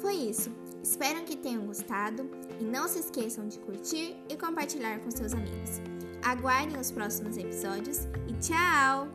foi isso. Espero que tenham gostado e não se esqueçam de curtir e compartilhar com seus amigos. Aguardem os próximos episódios e tchau!